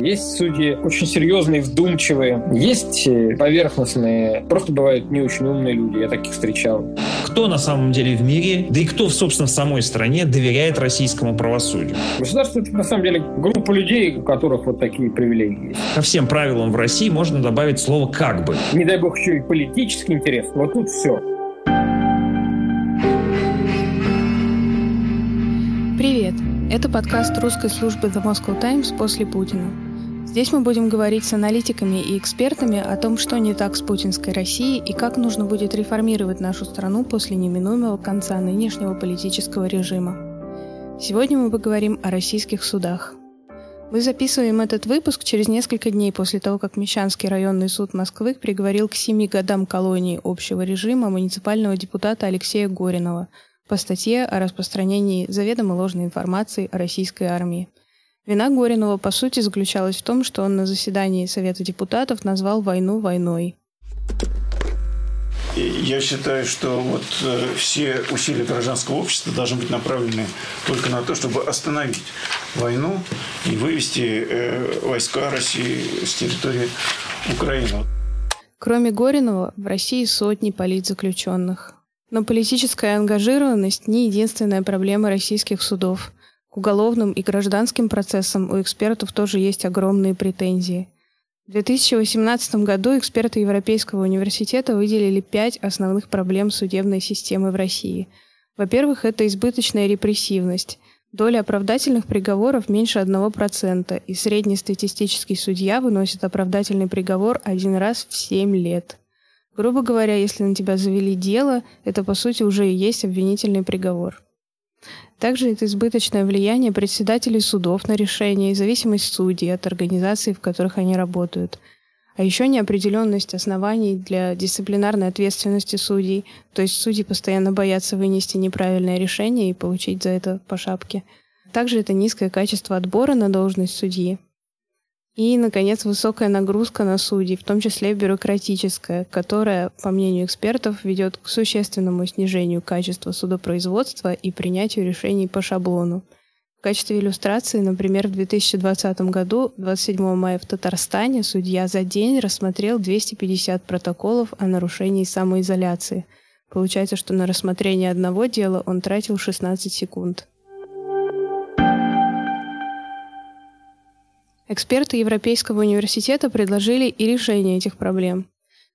Есть судьи очень серьезные, вдумчивые. Есть э, поверхностные, просто бывают не очень умные люди. Я таких встречал. Кто на самом деле в мире, да и кто, собственно, в самой стране доверяет российскому правосудию? Государство — это, на самом деле, группа людей, у которых вот такие привилегии есть. Ко всем правилам в России можно добавить слово «как бы». Не дай бог еще и политический интерес. Вот тут все. Это подкаст русской службы The Moscow Times после Путина. Здесь мы будем говорить с аналитиками и экспертами о том, что не так с путинской Россией и как нужно будет реформировать нашу страну после неминуемого конца нынешнего политического режима. Сегодня мы поговорим о российских судах. Мы записываем этот выпуск через несколько дней после того, как Мещанский районный суд Москвы приговорил к семи годам колонии общего режима муниципального депутата Алексея Горинова по статье о распространении заведомо ложной информации о российской армии – Вина Горинова, по сути, заключалась в том, что он на заседании Совета депутатов назвал войну войной. Я считаю, что вот э, все усилия гражданского общества должны быть направлены только на то, чтобы остановить войну и вывести э, войска России с территории Украины. Кроме Горинова, в России сотни политзаключенных. Но политическая ангажированность не единственная проблема российских судов – к уголовным и гражданским процессам у экспертов тоже есть огромные претензии. В 2018 году эксперты Европейского университета выделили пять основных проблем судебной системы в России. Во-первых, это избыточная репрессивность. Доля оправдательных приговоров меньше 1%, и среднестатистический судья выносит оправдательный приговор один раз в 7 лет. Грубо говоря, если на тебя завели дело, это по сути уже и есть обвинительный приговор. Также это избыточное влияние председателей судов на решения и зависимость судей от организаций, в которых они работают. А еще неопределенность оснований для дисциплинарной ответственности судей, то есть судьи постоянно боятся вынести неправильное решение и получить за это по шапке. Также это низкое качество отбора на должность судьи, и, наконец, высокая нагрузка на судей, в том числе бюрократическая, которая, по мнению экспертов, ведет к существенному снижению качества судопроизводства и принятию решений по шаблону. В качестве иллюстрации, например, в 2020 году, 27 мая в Татарстане, судья за день рассмотрел 250 протоколов о нарушении самоизоляции. Получается, что на рассмотрение одного дела он тратил 16 секунд. Эксперты Европейского университета предложили и решение этих проблем.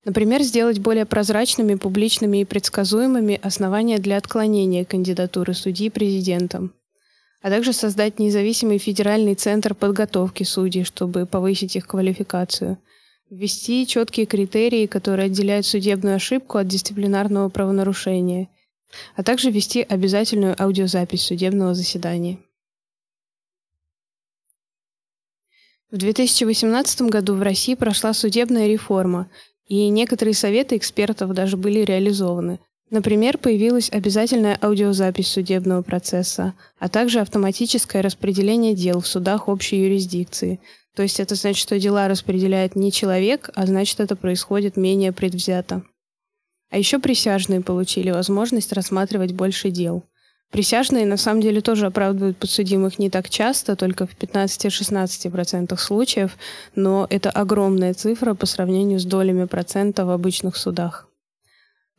Например, сделать более прозрачными, публичными и предсказуемыми основания для отклонения кандидатуры судьи президентом, а также создать независимый федеральный центр подготовки судей, чтобы повысить их квалификацию, ввести четкие критерии, которые отделяют судебную ошибку от дисциплинарного правонарушения, а также ввести обязательную аудиозапись судебного заседания. В 2018 году в России прошла судебная реформа, и некоторые советы экспертов даже были реализованы. Например, появилась обязательная аудиозапись судебного процесса, а также автоматическое распределение дел в судах общей юрисдикции. То есть это значит, что дела распределяет не человек, а значит, это происходит менее предвзято. А еще присяжные получили возможность рассматривать больше дел – Присяжные на самом деле тоже оправдывают подсудимых не так часто, только в 15-16% случаев, но это огромная цифра по сравнению с долями процента в обычных судах.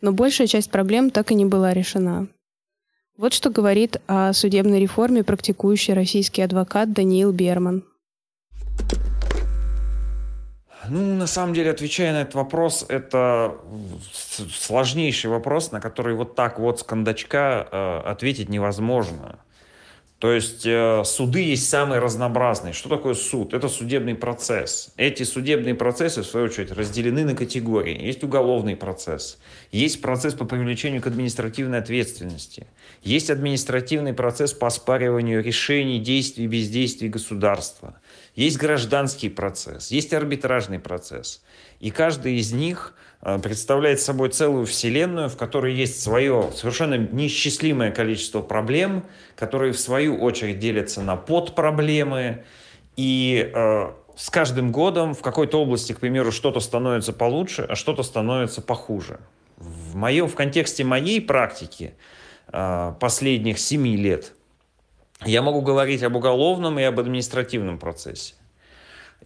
Но большая часть проблем так и не была решена. Вот что говорит о судебной реформе практикующий российский адвокат Даниил Берман. Ну, на самом деле, отвечая на этот вопрос, это сложнейший вопрос, на который вот так вот с кондачка э, ответить невозможно. То есть э, суды есть самые разнообразные. Что такое суд? Это судебный процесс. Эти судебные процессы, в свою очередь, разделены на категории. Есть уголовный процесс, есть процесс по привлечению к административной ответственности, есть административный процесс по оспариванию решений, действий, бездействий государства, есть гражданский процесс, есть арбитражный процесс. И каждый из них представляет собой целую вселенную, в которой есть свое совершенно неисчислимое количество проблем, которые в свою очередь делятся на подпроблемы. И э, с каждым годом в какой-то области, к примеру, что-то становится получше, а что-то становится похуже. В, моем, в контексте моей практики э, последних семи лет Я могу говорить об уголовном и об административном процессе.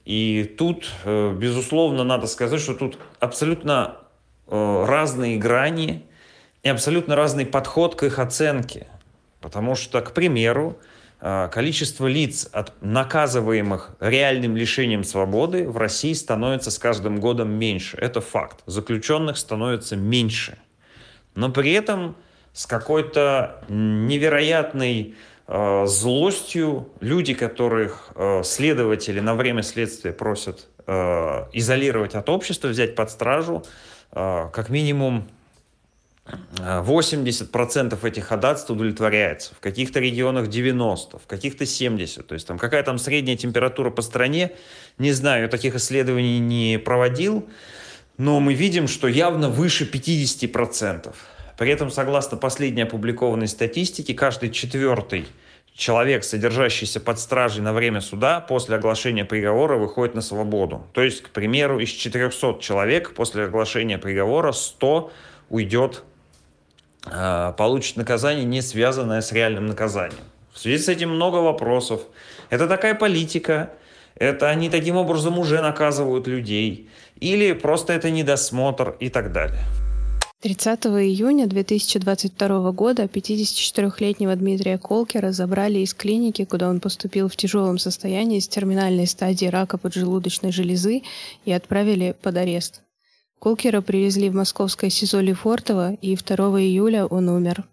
И тут, э, безусловно, надо сказать, что тут абсолютно э, разные грани и абсолютно разный подход к их оценке. Потому что, к примеру, э, количество лиц, наказываемых реальным лишением свободы, в России становится с каждым годом меньше. Это факт. Заключенных становится меньше. Но при этом с какой-то невероятной злостью люди, которых э, следователи на время следствия просят э, изолировать от общества, взять под стражу, э, как минимум 80% этих ходатайств удовлетворяется, в каких-то регионах 90, в каких-то 70. То есть там какая там средняя температура по стране, не знаю, таких исследований не проводил, но мы видим, что явно выше 50%. При этом, согласно последней опубликованной статистике, каждый четвертый человек, содержащийся под стражей на время суда, после оглашения приговора выходит на свободу. То есть, к примеру, из 400 человек после оглашения приговора 100 уйдет а, получит наказание, не связанное с реальным наказанием. В связи с этим много вопросов. Это такая политика, это они таким образом уже наказывают людей, или просто это недосмотр и так далее. 30 июня 2022 года 54-летнего Дмитрия Колкера забрали из клиники, куда он поступил в тяжелом состоянии с терминальной стадии рака поджелудочной железы и отправили под арест. Колкера привезли в московское СИЗО Лефортово, и 2 июля он умер.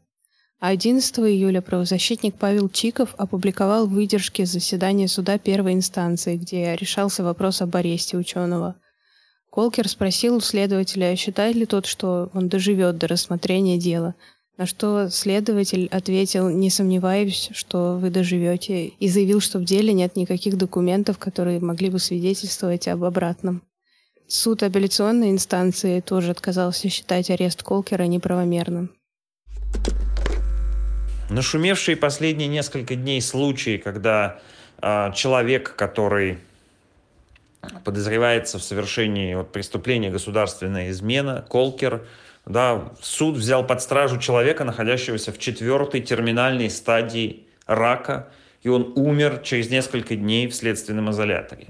А 11 июля правозащитник Павел Чиков опубликовал выдержки заседания суда первой инстанции, где решался вопрос об аресте ученого. Колкер спросил у следователя, считает ли тот, что он доживет до рассмотрения дела, на что следователь ответил, не сомневаюсь, что вы доживете, и заявил, что в деле нет никаких документов, которые могли бы свидетельствовать об обратном. Суд апелляционной инстанции тоже отказался считать арест Колкера неправомерным. Нашумевшие последние несколько дней случаи, когда э, человек, который подозревается в совершении вот, преступления государственная измена, Колкер, да, суд взял под стражу человека, находящегося в четвертой терминальной стадии рака, и он умер через несколько дней в следственном изоляторе.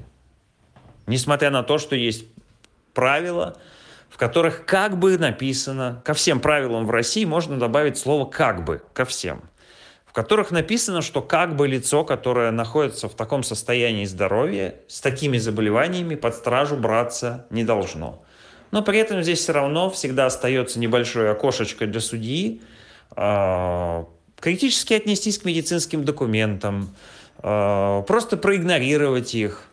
Несмотря на то, что есть правила, в которых как бы написано, ко всем правилам в России можно добавить слово «как бы», ко всем, которых написано, что как бы лицо, которое находится в таком состоянии здоровья, с такими заболеваниями под стражу браться не должно. Но при этом здесь все равно всегда остается небольшое окошечко для судьи, э, критически отнестись к медицинским документам, э, просто проигнорировать их,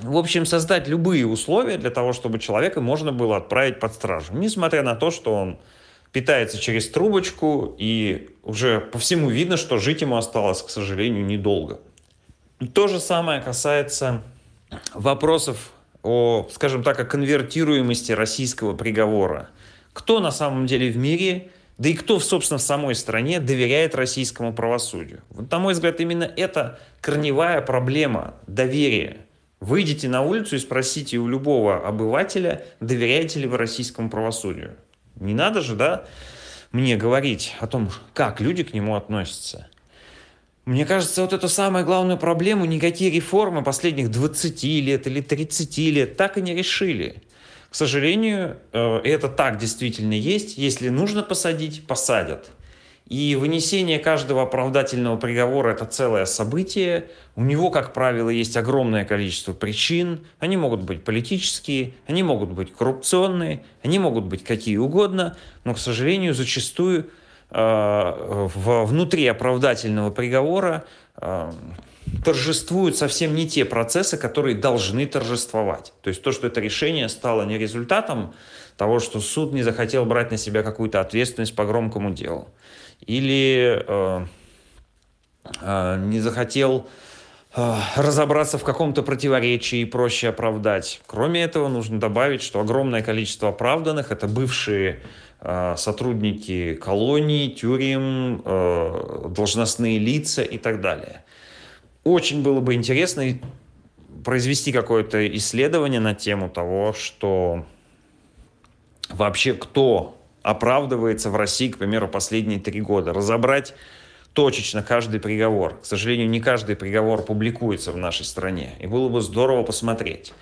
в общем, создать любые условия для того, чтобы человека можно было отправить под стражу. Несмотря на то, что он питается через трубочку, и уже по всему видно, что жить ему осталось, к сожалению, недолго. То же самое касается вопросов о, скажем так, о конвертируемости российского приговора. Кто на самом деле в мире, да и кто, собственно, в самой стране доверяет российскому правосудию? Вот, на мой взгляд, именно это корневая проблема доверия Выйдите на улицу и спросите у любого обывателя, доверяете ли вы российскому правосудию. Не надо же, да, мне говорить о том, как люди к нему относятся. Мне кажется, вот эту самую главную проблему никакие реформы последних 20 лет или 30 лет так и не решили. К сожалению, э, это так действительно есть. Если нужно посадить, посадят. И вынесение каждого оправдательного приговора – это целое событие. У него, как правило, есть огромное количество причин. Они могут быть политические, они могут быть коррупционные, они могут быть какие угодно. Но, к сожалению, зачастую э, внутри оправдательного приговора э, торжествуют совсем не те процессы, которые должны торжествовать. То есть то, что это решение стало не результатом того, что суд не захотел брать на себя какую-то ответственность по громкому делу или э, э, не захотел э, разобраться в каком-то противоречии и проще оправдать. Кроме этого, нужно добавить, что огромное количество оправданных – это бывшие сотрудники колоний, тюрем, должностные лица и так далее. Очень было бы интересно произвести какое-то исследование на тему того, что вообще кто оправдывается в России, к примеру, последние три года. Разобрать, точечно каждый приговор. К сожалению, не каждый приговор публикуется в нашей стране, и было бы здорово посмотреть.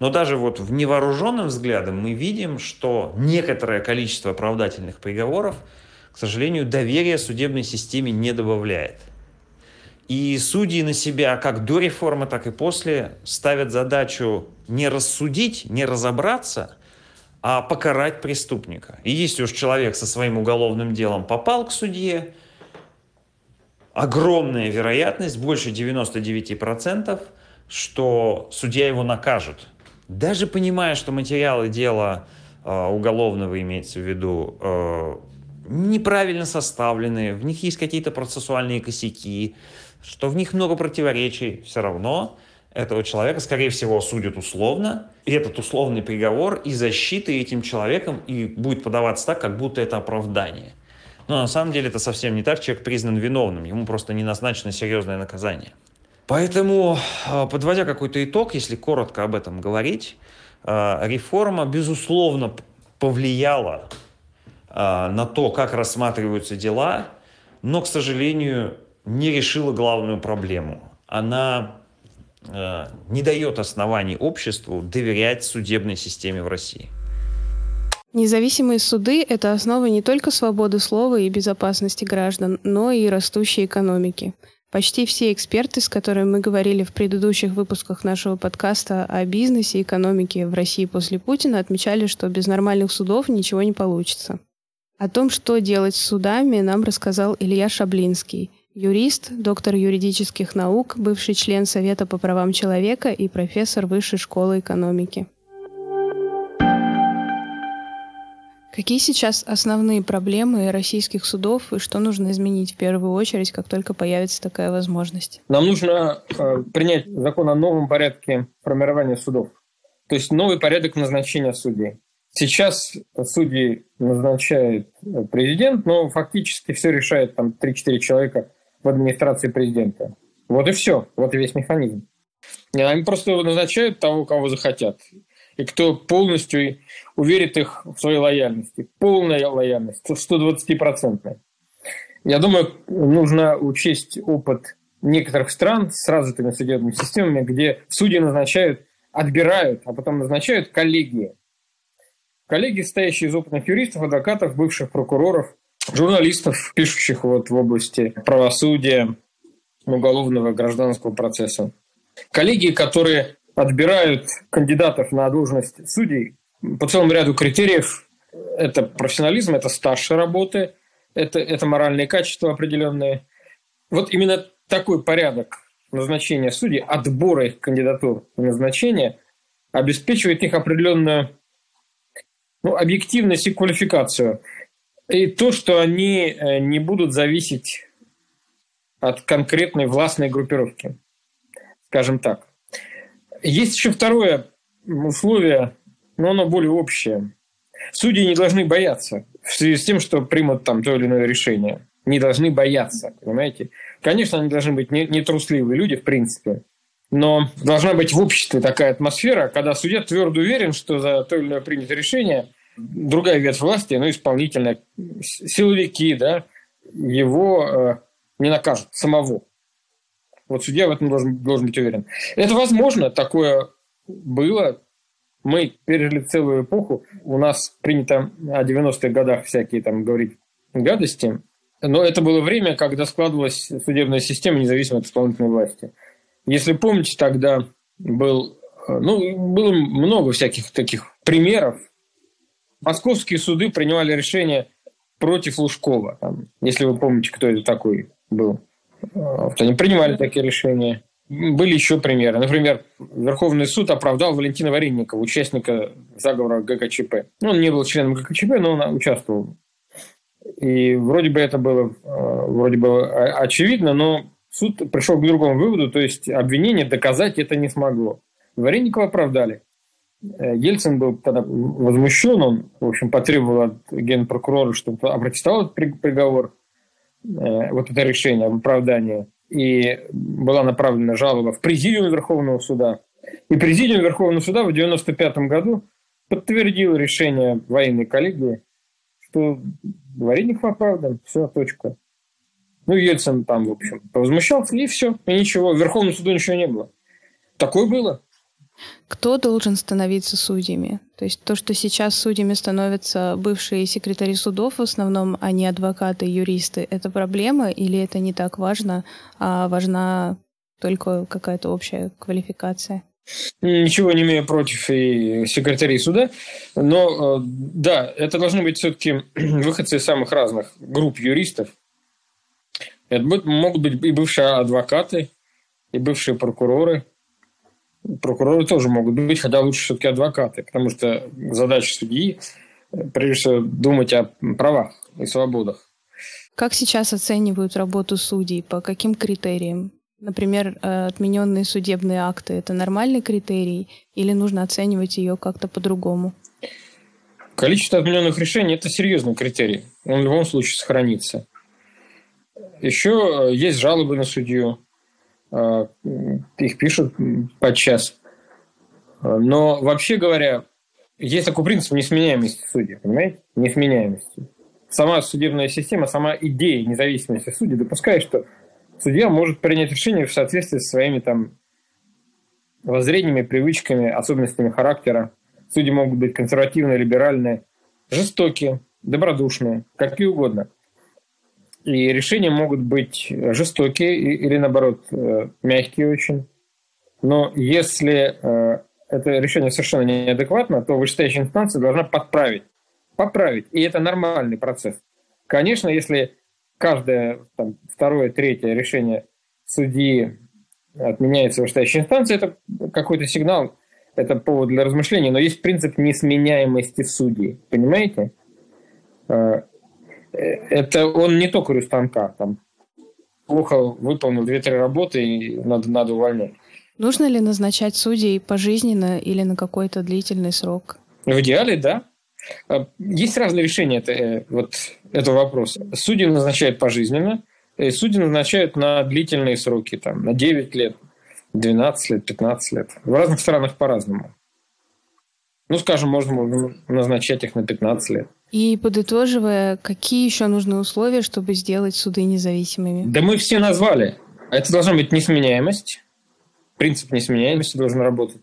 Но даже вот в невооруженным взглядом мы видим, что некоторое количество оправдательных приговоров, к сожалению, доверия судебной системе не добавляет. И судьи на себя, как до реформы, так и после, ставят задачу не рассудить, не разобраться, а покарать преступника. И если уж человек со своим уголовным делом попал к судье, огромная вероятность, больше 99%, что судья его накажет. Даже понимая, что материалы дела э, уголовного имеется в виду э, неправильно составлены, в них есть какие-то процессуальные косяки, что в них много противоречий, все равно этого человека, скорее всего, судят условно, и этот условный приговор и защита этим человеком и будет подаваться так, как будто это оправдание. Но на самом деле это совсем не так, человек признан виновным, ему просто не назначено серьезное наказание. Поэтому, а, подводя какой-то итог, если коротко об этом говорить, а, реформа, безусловно, повлияла а, на то, как рассматриваются дела, но, к сожалению, не решила главную проблему. Она не дает оснований обществу доверять судебной системе в России. Независимые суды – это основа не только свободы слова и безопасности граждан, но и растущей экономики. Почти все эксперты, с которыми мы говорили в предыдущих выпусках нашего подкаста о бизнесе и экономике в России после Путина, отмечали, что без нормальных судов ничего не получится. О том, что делать с судами, нам рассказал Илья Шаблинский – Юрист, доктор юридических наук, бывший член Совета по правам человека и профессор Высшей школы экономики. Какие сейчас основные проблемы российских судов и что нужно изменить в первую очередь, как только появится такая возможность? Нам нужно э, принять закон о новом порядке формирования судов. То есть новый порядок назначения судей. Сейчас судьи назначает президент, но фактически все решает там 3-4 человека в администрации президента. Вот и все. Вот и весь механизм. Они просто назначают того, кого захотят. И кто полностью уверит их в своей лояльности. Полная лояльность, 120-процентная. Я думаю, нужно учесть опыт некоторых стран с развитыми судебными системами, где судьи назначают, отбирают, а потом назначают коллегии. Коллеги, состоящие из опытных юристов, адвокатов, бывших прокуроров, журналистов, пишущих вот в области правосудия, уголовного гражданского процесса. Коллеги, которые отбирают кандидатов на должность судей по целому ряду критериев. Это профессионализм, это стаж работы, это, это моральные качества определенные. Вот именно такой порядок назначения судей, отбора их кандидатур и назначения обеспечивает их определенную ну, объективность и квалификацию – и то, что они э, не будут зависеть от конкретной властной группировки, скажем так. Есть еще второе условие, но оно более общее. Судьи не должны бояться в связи с тем, что примут там то или иное решение. Не должны бояться, понимаете? Конечно, они должны быть не, не трусливые люди, в принципе, но должна быть в обществе такая атмосфера, когда судья твердо уверен, что за то или иное принятое решение – другая ветвь власти, ну, исполнительная, силовики, да, его э, не накажут, самого. Вот судья в этом должен, должен быть уверен. Это возможно, такое было. Мы пережили целую эпоху. У нас принято о 90-х годах всякие там говорить гадости. Но это было время, когда складывалась судебная система независимо от исполнительной власти. Если помните, тогда был, э, ну, было много всяких таких примеров, московские суды принимали решение против Лужкова. Там, если вы помните, кто это такой был. Вот они принимали такие решения. Были еще примеры. Например, Верховный суд оправдал Валентина Варенникова, участника заговора ГКЧП. Ну, он не был членом ГКЧП, но он участвовал. И вроде бы это было э, вроде бы очевидно, но суд пришел к другому выводу, то есть обвинение доказать это не смогло. Варенникова оправдали. Э, Ельцин был тогда возмущен, он, в общем, потребовал от генпрокурора, чтобы опротестовал этот приговор, э, вот это решение об оправдании. И была направлена жалоба в Президиум Верховного суда. И Президиум Верховного суда в 1995 году подтвердил решение военной коллегии, что Вареников оправдан, все, точка. Ну, Ельцин там, в общем, возмущался, и все, и ничего. В Верховном суду ничего не было. Такое было. Кто должен становиться судьями? То есть то, что сейчас судьями становятся бывшие секретари судов в основном, а не адвокаты, юристы, это проблема или это не так важно, а важна только какая-то общая квалификация? Ничего не имею против и секретарей суда, но э, да, это должны быть все-таки выходцы из самых разных групп юристов. Это могут быть и бывшие адвокаты, и бывшие прокуроры, прокуроры тоже могут быть, хотя лучше все-таки адвокаты, потому что задача судьи, прежде всего, думать о правах и свободах. Как сейчас оценивают работу судей? По каким критериям? Например, э, отмененные судебные акты – это нормальный критерий или нужно оценивать ее как-то по-другому? Количество отмененных решений – это серьезный критерий. Он в любом случае сохранится. Еще э, есть жалобы на судью. А, их пишут подчас. Но вообще говоря, есть такой принцип несменяемости судей, понимаете? Несменяемости. Сама судебная система, сама идея независимости судей допускает, что судья может принять решение в соответствии со своими там воззрениями, привычками, особенностями характера. Судьи могут быть консервативные, либеральные, жестокие, добродушные, какие угодно. И решения могут быть жестокие или, наоборот, э, мягкие очень. Но если э, это решение совершенно неадекватно, то вышестоящая инстанция должна подправить. Поправить. И это нормальный процесс. Конечно, если каждое там, второе, третье решение судьи отменяется вышестоящей инстанции, это какой-то сигнал, это повод для размышлений, но есть принцип несменяемости судей. Понимаете? Э, это он не только станка, там плохо выполнил две-три работы и надо, надо увольнять. Нужно ли назначать судей пожизненно или на какой-то длительный срок? В идеале, да. А, есть разные решения это, э, вот этого вопроса. Судьи назначают пожизненно, и судьи назначают на длительные сроки, там, на 9 лет, 12 лет, 15 лет. В разных странах по-разному. Ну, скажем, можно назначать их на 15 лет. И подытоживая, какие еще нужны условия, чтобы сделать суды независимыми? Да мы все назвали. Это должна быть несменяемость. Принцип несменяемости должен работать.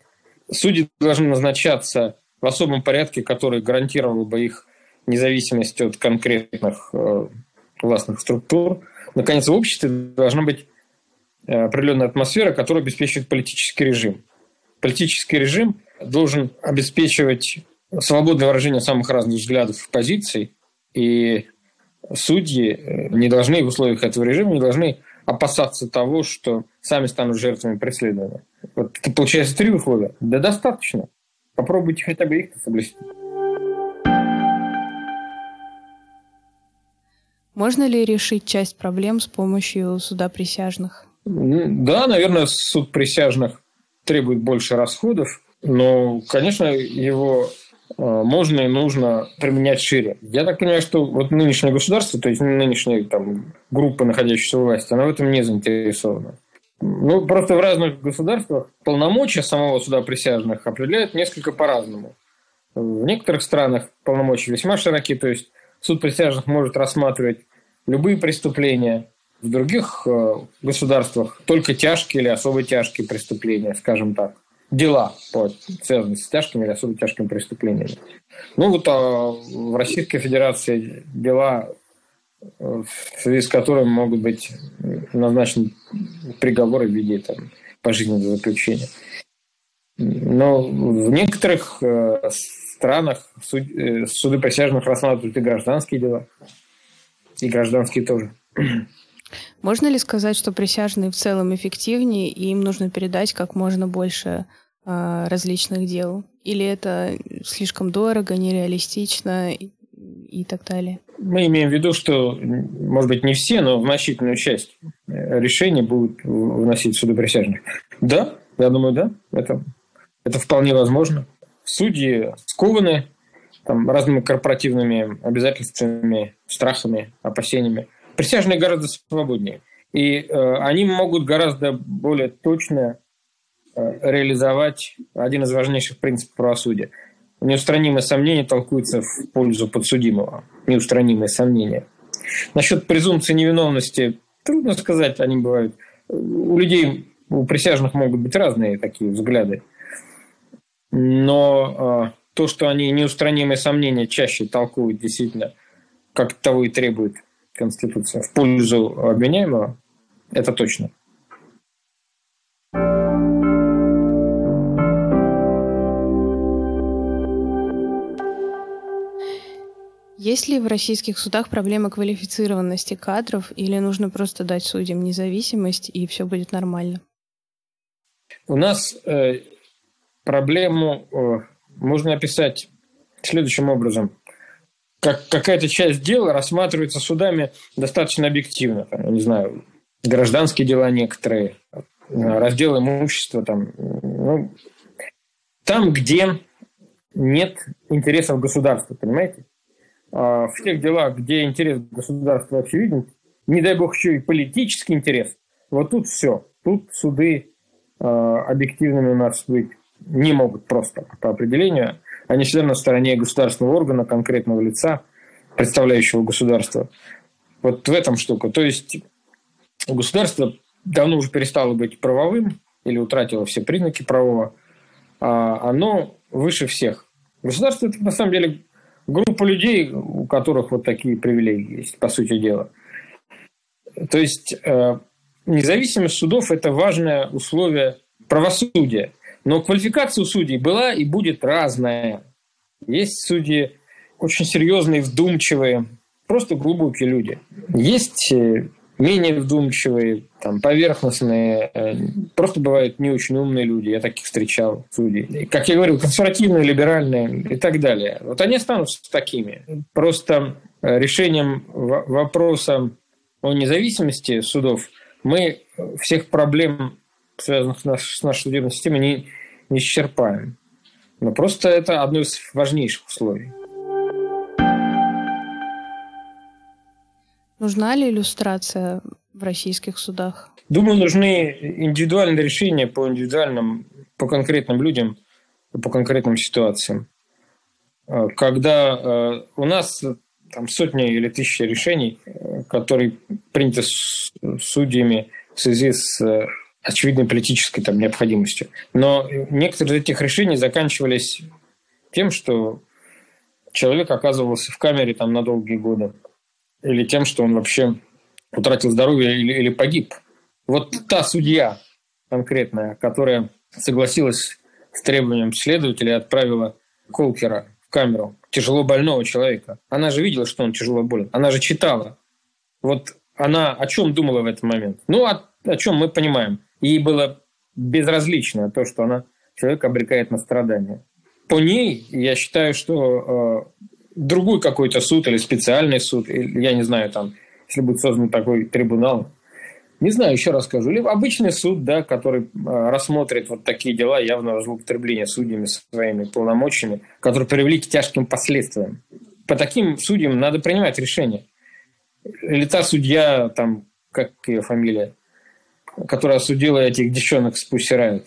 Судьи должны назначаться в особом порядке, который гарантировал бы их независимость от конкретных э, властных структур. Наконец, в обществе должна быть э, определенная атмосфера, которая обеспечивает политический режим. Политический режим должен обеспечивать свободное выражение самых разных взглядов и позиций, и судьи э, не должны в условиях этого режима не должны опасаться того, что сами станут жертвами преследования. Вот это получается три условия. Да достаточно. Попробуйте хотя бы их соблюсти. Можно ли решить часть проблем с помощью суда присяжных? Да, наверное, суд присяжных требует больше расходов, но, конечно, его Э, можно и нужно применять шире. Я так понимаю, что вот нынешнее государство, то есть нынешняя там, группа, находящаяся у власти, она в этом не заинтересована. Ну, просто в разных государствах полномочия самого суда присяжных определяют несколько по-разному. В некоторых странах полномочия весьма широки, то есть суд присяжных может рассматривать любые преступления, в других э, государствах только тяжкие или особо тяжкие преступления, скажем так дела, вот, связанные с тяжкими или особо тяжкими преступлениями. Ну вот а в Российской Федерации дела, в связи с которыми могут быть назначены приговоры в виде там, пожизненного заключения. Но в некоторых э, странах суд, э, суды присяжных рассматривают и гражданские дела, и гражданские тоже. Можно ли сказать, что присяжные в целом эффективнее, и им нужно передать как можно больше э, различных дел? Или это слишком дорого, нереалистично и, и так далее? Мы имеем в виду, что, может быть, не все, но значительную часть э, решений будут вносить суды присяжных. Да, я думаю, да, это, это вполне возможно. Судьи скованы там, разными корпоративными обязательствами, страхами, опасениями – Присяжные гораздо свободнее. И э, они могут гораздо более точно э, реализовать один из важнейших принципов правосудия. Неустранимые сомнения толкуются в пользу подсудимого. Неустранимые сомнения. Насчет презумпции невиновности Трудно сказать, они бывают. У людей, у присяжных могут быть разные такие взгляды. Но э, то, что они неустранимые сомнения чаще толкуют действительно, как того и требует Конституция, в пользу обвиняемого, это точно. Есть ли в российских судах проблема квалифицированности кадров или нужно просто дать судьям независимость и все будет нормально? У нас э, проблему э, можно описать следующим образом. Как, какая-то часть дела рассматривается судами достаточно объективно. Там, не знаю, гражданские дела некоторые, раздел имущества. Там, ну, там, где нет интересов государства, понимаете? А, в тех делах, где интерес государства очевиден, не дай бог еще и политический интерес, вот тут все. Тут суды а, объективными у нас быть не могут просто по определению. Они всегда на стороне государственного органа, конкретного лица, представляющего государство. Вот в этом штука. То есть государство давно уже перестало быть правовым или утратило все признаки правового, а оно выше всех. Государство – это на самом деле группа людей, у которых вот такие привилегии есть, по сути дела. То есть э, независимость судов – это важное условие правосудия. Но квалификация у судей была и будет разная. Есть судьи очень серьезные, вдумчивые, просто глубокие люди. Есть э, менее вдумчивые, там, поверхностные, э, просто бывают не очень умные люди, я таких встречал, судей. Как я говорил, консервативные, либеральные и так далее. Вот они останутся такими. Просто э, решением вопроса о независимости судов мы всех проблем, связанных с нашей судебной системой, не, не исчерпаем. Но просто это одно из важнейших условий. Нужна ли иллюстрация в российских судах? Думаю, нужны индивидуальные решения по индивидуальным, по конкретным людям, по конкретным ситуациям. А, когда а, у нас там сотни или тысячи решений, которые приняты судьями в связи с э, очевидной политической там, необходимостью. Но некоторые из этих решений заканчивались тем, что человек оказывался в камере там, на долгие годы или тем, что он вообще утратил здоровье или, или погиб. Вот та судья конкретная, которая согласилась с требованием следователя и отправила Колкера в камеру тяжело больного человека. Она же видела, что он тяжело болен. Она же читала. Вот она о чем думала в этот момент? Ну, о, о чем мы понимаем. Ей было безразлично то, что она человека обрекает на страдания. По ней я считаю, что э, другой какой-то суд или специальный суд, я не знаю, там, если будет создан такой трибунал, не знаю, еще раз скажу. Либо обычный суд, да, который а, рассмотрит вот такие дела явного злоупотребления судьями своими полномочиями, которые привели к тяжким последствиям. По таким судьям надо принимать решение. Или та судья, там, как ее фамилия, которая осудила этих девчонок с Пусси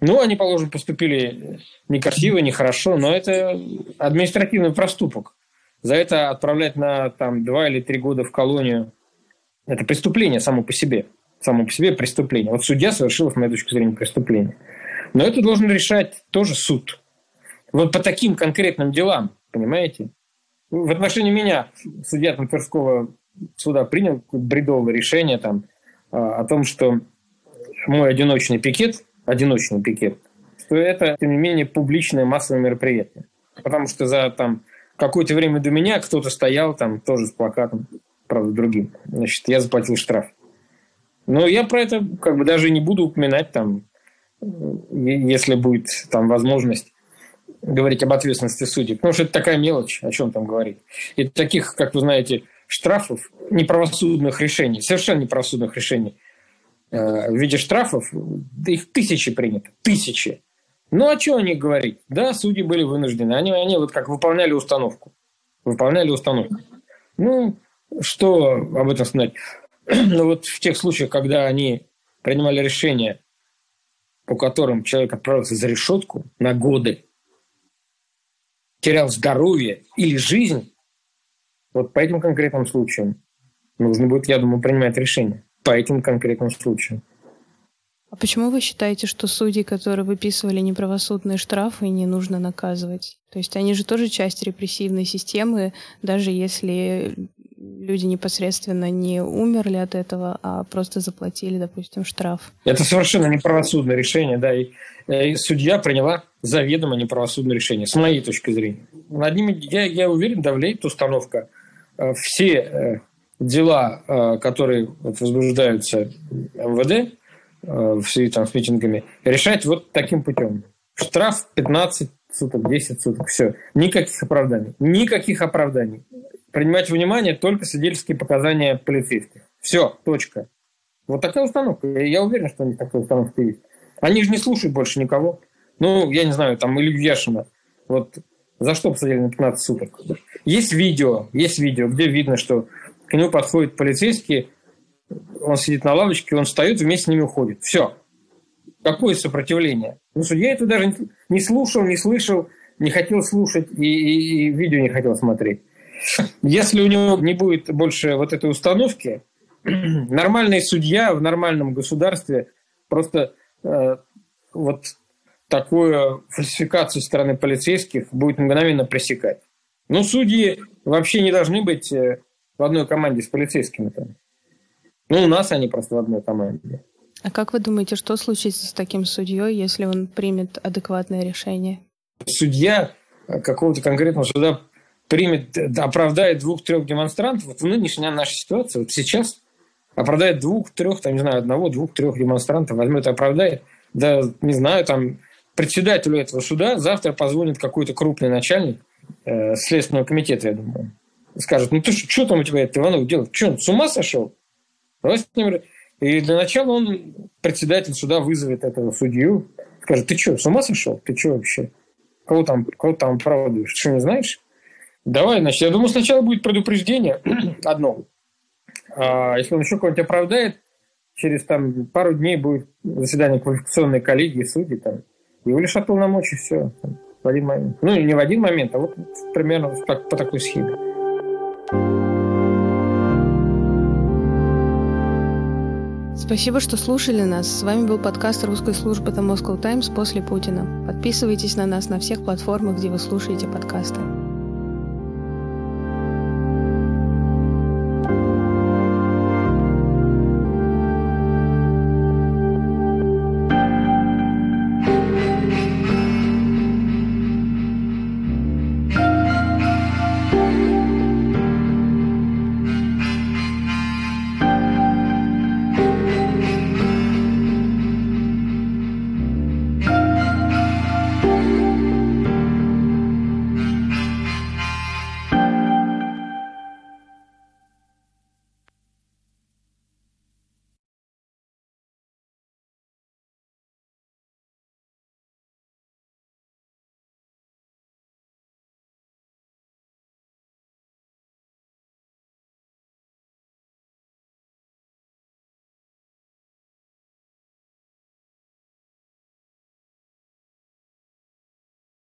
ну, они, положим, поступили некрасиво, нехорошо, но это административный проступок. За это отправлять на там, два или три года в колонию – это преступление само по себе. Само по себе преступление. Вот судья совершил, с моей точки зрения, преступление. Но это должен решать тоже суд. Вот по таким конкретным делам, понимаете? В отношении меня судья там, Тверского суда принял бредовое решение там, о том, что мой одиночный пикет – одиночный пикет, то это, тем не менее, публичное массовое мероприятие. Потому что за там, какое-то время до меня кто-то стоял там тоже с плакатом, правда, другим. Значит, я заплатил штраф. Но я про это как бы даже не буду упоминать там, если будет там возможность говорить об ответственности судей. Потому что это такая мелочь, о чем там говорить. И таких, как вы знаете, штрафов, неправосудных решений, совершенно неправосудных решений – Э, в виде штрафов, их тысячи принято, тысячи. Ну, а что о них говорить? Да, судьи были вынуждены. Они, они вот как выполняли установку. Выполняли установку. Ну, что об этом сказать? ну, вот в тех случаях, когда они принимали решения, по которым человек отправился за решетку на годы, терял здоровье или жизнь, вот по этим конкретным случаям нужно будет, я думаю, принимать решение по этим конкретным случаям. А почему вы считаете, что судьи, которые выписывали неправосудные штрафы, не нужно наказывать? То есть они же тоже часть репрессивной системы, даже если люди непосредственно не умерли от этого, а просто заплатили, допустим, штраф. Это совершенно неправосудное решение, да, и, и судья приняла заведомо неправосудное решение, с моей точки зрения. Над ними, я, я уверен, давлеет установка. Э, все э, дела, э, которые возбуждаются МВД, в связи там, с митингами, решать вот таким путем. Штраф 15 суток, 10 суток, все. Никаких оправданий. Никаких оправданий. Принимать внимание только свидетельские показания полицейских. Все, точка. Вот такая установка. Я уверен, что у них такая установка есть. Они же не слушают больше никого. Ну, я не знаю, там Илью Яшина. Вот за что посадили на 15 суток? Есть видео, есть видео, где видно, что к нему подходит полицейский, он сидит на лавочке, он встает, вместе с ними уходит. Все. Какое сопротивление? Ну, судья это даже не слушал, не слышал, не хотел слушать и, и, и видео не хотел смотреть. Если у него не будет больше вот этой установки, нормальный судья в нормальном государстве просто э, вот такую фальсификацию стороны полицейских будет мгновенно пресекать. Ну, судьи вообще не должны быть э, в одной команде с полицейскими. Там. Ну, у нас они просто в одной команде. А как вы думаете, что случится с таким судьей, если он примет адекватное решение? Судья какого-то конкретного суда примет, оправдает двух-трех демонстрантов, вот в нынешней нашей ситуации, вот сейчас оправдает двух-трех, там, не знаю, одного, двух-трех демонстрантов, возьмет и оправдает, да, не знаю, там, председателю этого суда завтра позвонит какой-то крупный начальник э, Следственного комитета, я думаю, скажет, ну ты что там у тебя, это Иванов, делает? Что, с ума сошел? И для начала он, председатель суда, вызовет этого судью, скажет, ты что, с ума сошел? Ты что вообще? Кого там, кого там оправдываешь? Что, не знаешь? Давай, значит, я думаю, сначала будет предупреждение одно. А если он еще кого-нибудь оправдает, через там пару дней будет заседание квалификационной коллегии судей, там, его лишат полномочий, все, в один момент. Ну, не в один момент, а вот примерно так, по такой схеме. Спасибо, что слушали нас. С вами был подкаст русской службы The Moscow Times после Путина. Подписывайтесь на нас на всех платформах, где вы слушаете подкасты.